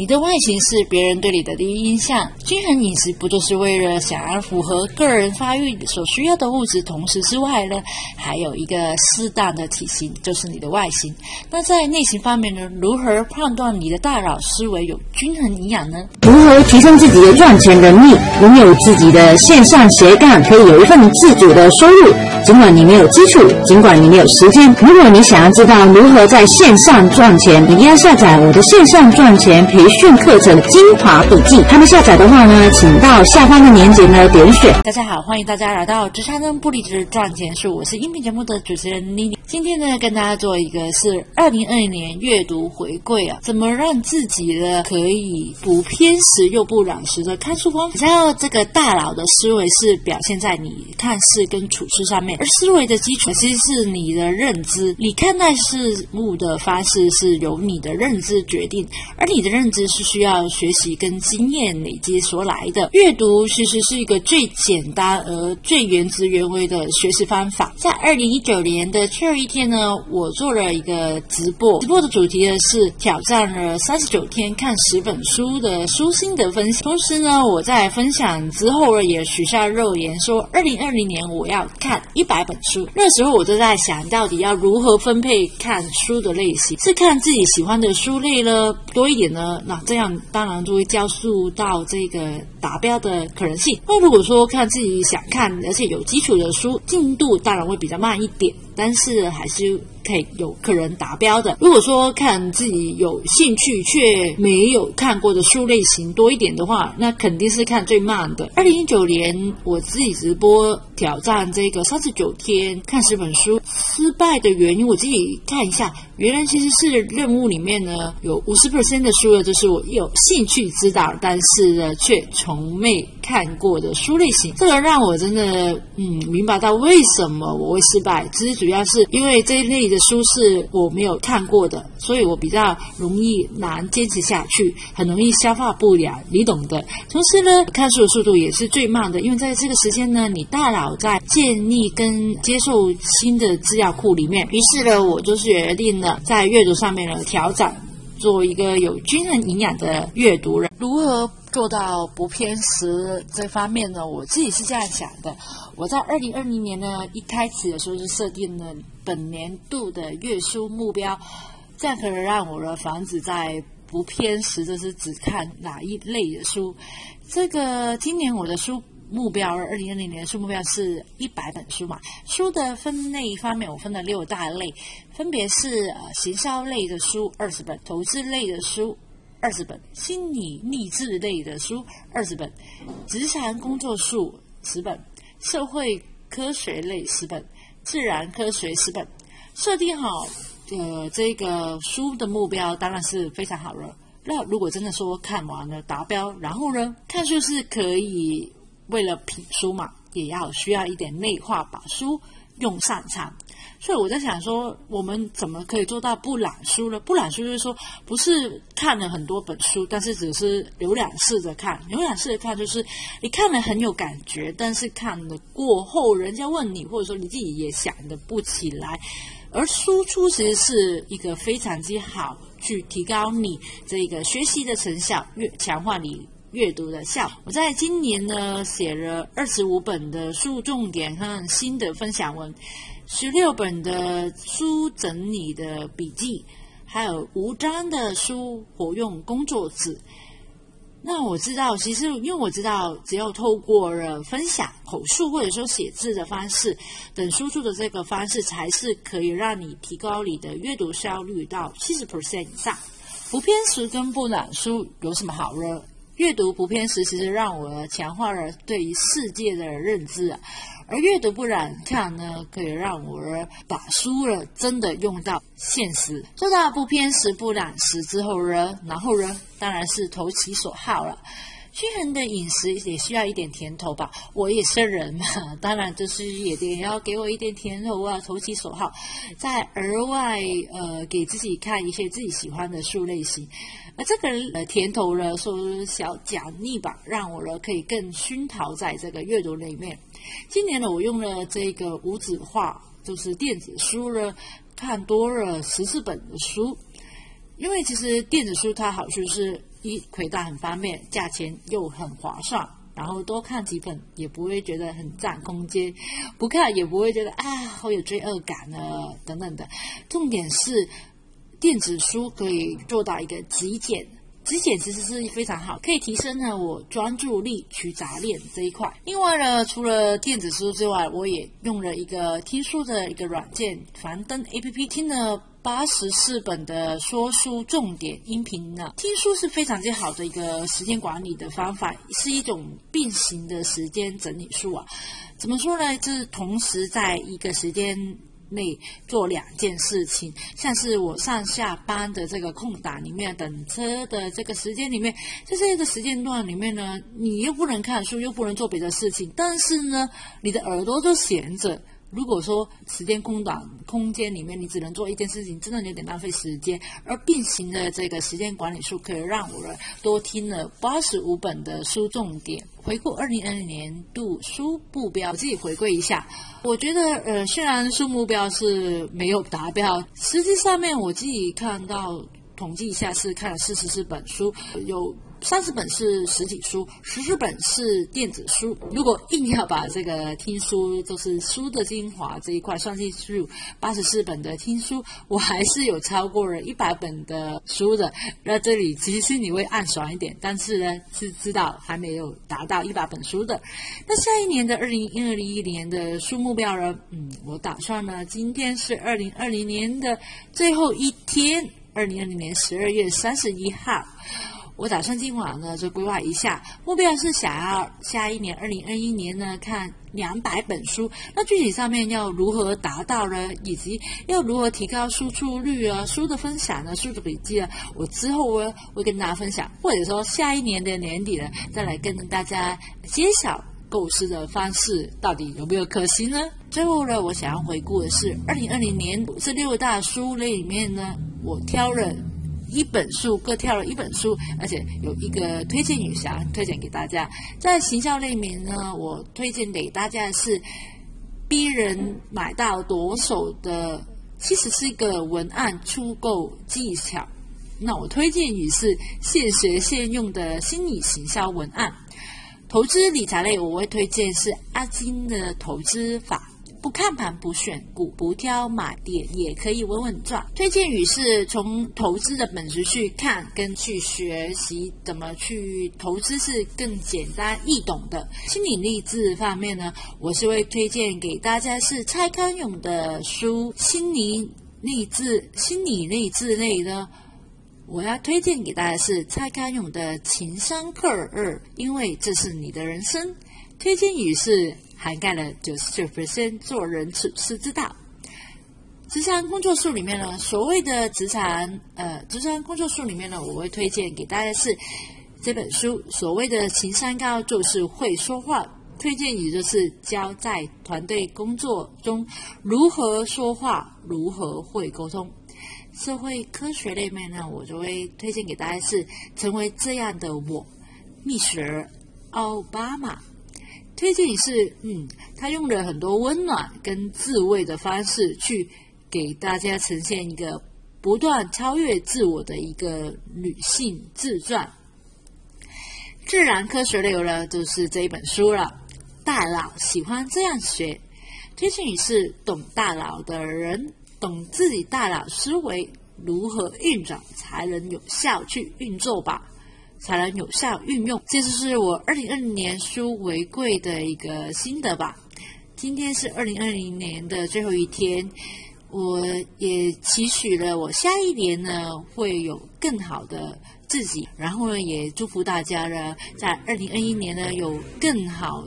你的外形是别人对你的第一印象。均衡饮食不就是为了想要符合个人发育所需要的物质，同时之外呢，还有一个适当的体型，就是你的外形。那在内型方面呢，如何判断你的大脑思维有均衡营养呢？如何提升自己的赚钱能力，拥有自己的线上斜杠，可以有一份自主的收入？尽管你没有基础，尽管你没有时间，如果你想要知道如何在线上赚钱，一定要下载我的线上赚钱培训课程精华笔记。还没下载的话呢，请到下方的链接呢点选。大家好，欢迎大家来到职场人不离职赚钱术，我是音频节目的主持人妮妮。今天呢，跟大家做一个是二零二零年阅读回归啊，怎么让自己呢可以不偏食又不染食的看书光？你知道这个大脑的思维是表现在你看事跟处事上面，而思维的基础其实是你的认知，你看待事物的方式是由你的认知决定，而你的认知是需要学习跟经验累积所来的。阅读其实是一个最简单而最原汁原味的学习方法。在二零一九年的最后一天呢，我做了一个直播，直播的主题呢是挑战了三十九天看十本书的书心得分享。同时呢，我在分享之后呢，也许下肉言说，二零二零年我要看一百本书。那时候我就在想，到底要如何分配看书的类型？是看自己喜欢的书类呢多一点呢？那这样当然就会加速到这个达标的可能性。那如果说看自己想看而且有基础的书，进度当然会比较慢一点。但是还是可以有客人达标的。如果说看自己有兴趣却没有看过的书类型多一点的话，那肯定是看最慢的。二零一九年我自己直播挑战这个三十九天看十本书，失败的原因我自己看一下，原来其实是任务里面呢有五十 percent 的书呢，就是我有兴趣知道，但是呢却从未看过的书类型。这个让我真的嗯明白到为什么我会失败，其实。主要是因为这一类的书是我没有看过的，所以我比较容易难坚持下去，很容易消化不良，你懂的。同时呢，看书的速度也是最慢的，因为在这个时间呢，你大脑在建立跟接受新的资料库里面。于是呢，我就决定了在阅读上面呢调整，做一个有均衡营养的阅读人。如何？做到不偏食这方面呢，我自己是这样想的。我在二零二零年呢一开始的时候就设定了本年度的月书目标，这样可以让我的房子在不偏食，就是只看哪一类的书。这个今年我的书目标，二零二零年的书目标是一百本书嘛。书的分类方面，我分了六大类，分别是呃行销类的书二十本，投资类的书。二十本心理励志类的书，二十本职场工作书十本，社会科学类十本，自然科学十本。设定好呃这个书的目标当然是非常好了。那如果真的说看完了达标，然后呢，看书是可以为了品书嘛，也要需要一点内化，把书用上场。所以我在想说，我们怎么可以做到不懒书呢？不懒书就是说，不是看了很多本书，但是只是浏览式的看。浏览式的看就是你看了很有感觉，但是看了过后，人家问你，或者说你自己也想的不起来。而输出其实是一个非常之好，去提高你这个学习的成效，越强化你阅读的效。我在今年呢写了二十五本的书重点和新的分享文。十六本的书整理的笔记，还有无章的书活用工作纸。那我知道，其实因为我知道，只要透过了分享口述或者说写字的方式等输出的这个方式，才是可以让你提高你的阅读效率到七十 percent 以上。不偏食跟不懒书有什么好呢？阅读不偏食，其实让我强化了对于世界的认知啊。而阅读不染看呢，可以让我把书了真的用到现实，做到不偏食不染食之后呢，然后呢，当然是投其所好了。均衡的饮食也需要一点甜头吧，我也是人嘛，当然就是也得要给我一点甜头啊，投其所好。再额外呃给自己看一些自己喜欢的书类型，而这个呃甜头呢，说小奖励吧，让我呢可以更熏陶在这个阅读里面。今年呢，我用了这个无纸化，就是电子书呢，看多了十四本的书。因为其实电子书它好处是一携带很方便，价钱又很划算，然后多看几本也不会觉得很占空间，不看也不会觉得啊好有罪恶感呢等等的。重点是电子书可以做到一个极简。极简其实是非常好，可以提升呢我专注力、取杂练这一块。另外呢，除了电子书之外，我也用了一个听书的一个软件樊登 A P P，听了八十四本的说书重点音频呢。听书是非常之好的一个时间管理的方法，是一种并行的时间整理术啊。怎么说呢？就是同时在一个时间。内做两件事情，像是我上下班的这个空档里面，等车的这个时间里面，在这个时间段里面呢，你又不能看书，又不能做别的事情，但是呢，你的耳朵就闲着。如果说时间空档空间里面，你只能做一件事情，真的有点浪费时间。而并行的这个时间管理术，可以让我多听了八十五本的书重点。回顾二零二零年度书目标，自己回归一下。我觉得，呃，虽然书目标是没有达标，实际上面我自己看到统计一下，是看了四十四本书，有。三十本是实体书，十四本是电子书。如果硬要把这个听书，就是书的精华这一块算进去，八十四本的听书，我还是有超过了一百本的书的。那这里其实你会暗爽一点，但是呢是知道还没有达到一百本书的。那下一年的二零二一年的书目标呢？嗯，我打算呢，今天是二零二零年的最后一天，二零二零年十二月三十一号。我打算今晚呢就规划一下，目标是想要下一年二零二一年呢看两百本书。那具体上面要如何达到呢？以及要如何提高输出率啊？书的分享呢？书的笔记啊？我之后我会跟大家分享，或者说下一年的年底呢再来跟大家揭晓构思的方式到底有没有可行呢？最后呢，我想要回顾的是二零二零年这六大书类里面呢，我挑了。一本书各挑了一本书，而且有一个推荐语想推荐给大家。在行销类里面呢，我推荐给大家的是逼人买到夺手的，其实是一个文案出购技巧。那我推荐语是现学现用的心理行销文案。投资理财类我会推荐是阿金的投资法。不看盘，不选股，不挑买点，也可以稳稳赚。推荐语是从投资的本质去看，跟去学习怎么去投资是更简单易懂的。心理励志方面呢，我是会推荐给大家是蔡康永的书，心理励志、心理励志类的。我要推荐给大家是蔡康永的《情商课二》，因为这是你的人生。推荐语是。涵盖了九十九%做人处事之道。职场工作术里面呢，所谓的职场呃，职场工作术里面呢，我会推荐给大家是这本书。所谓的情商高就是会说话，推荐语就是教在团队工作中如何说话，如何会沟通。社会科学类面呢，我就会推荐给大家是成为这样的我，密雪奥巴马。推荐是，嗯，他用了很多温暖跟自慰的方式，去给大家呈现一个不断超越自我的一个女性自传。自然科学类呢，就是这一本书了。大佬喜欢这样学，推荐语是懂大佬的人，懂自己大脑思维如何运转，才能有效去运作吧。才能有效运用，这就是我二零二零年书为贵的一个心得吧。今天是二零二零年的最后一天，我也期许了我下一年呢会有更好的自己，然后呢也祝福大家呢在二零二一年呢有更好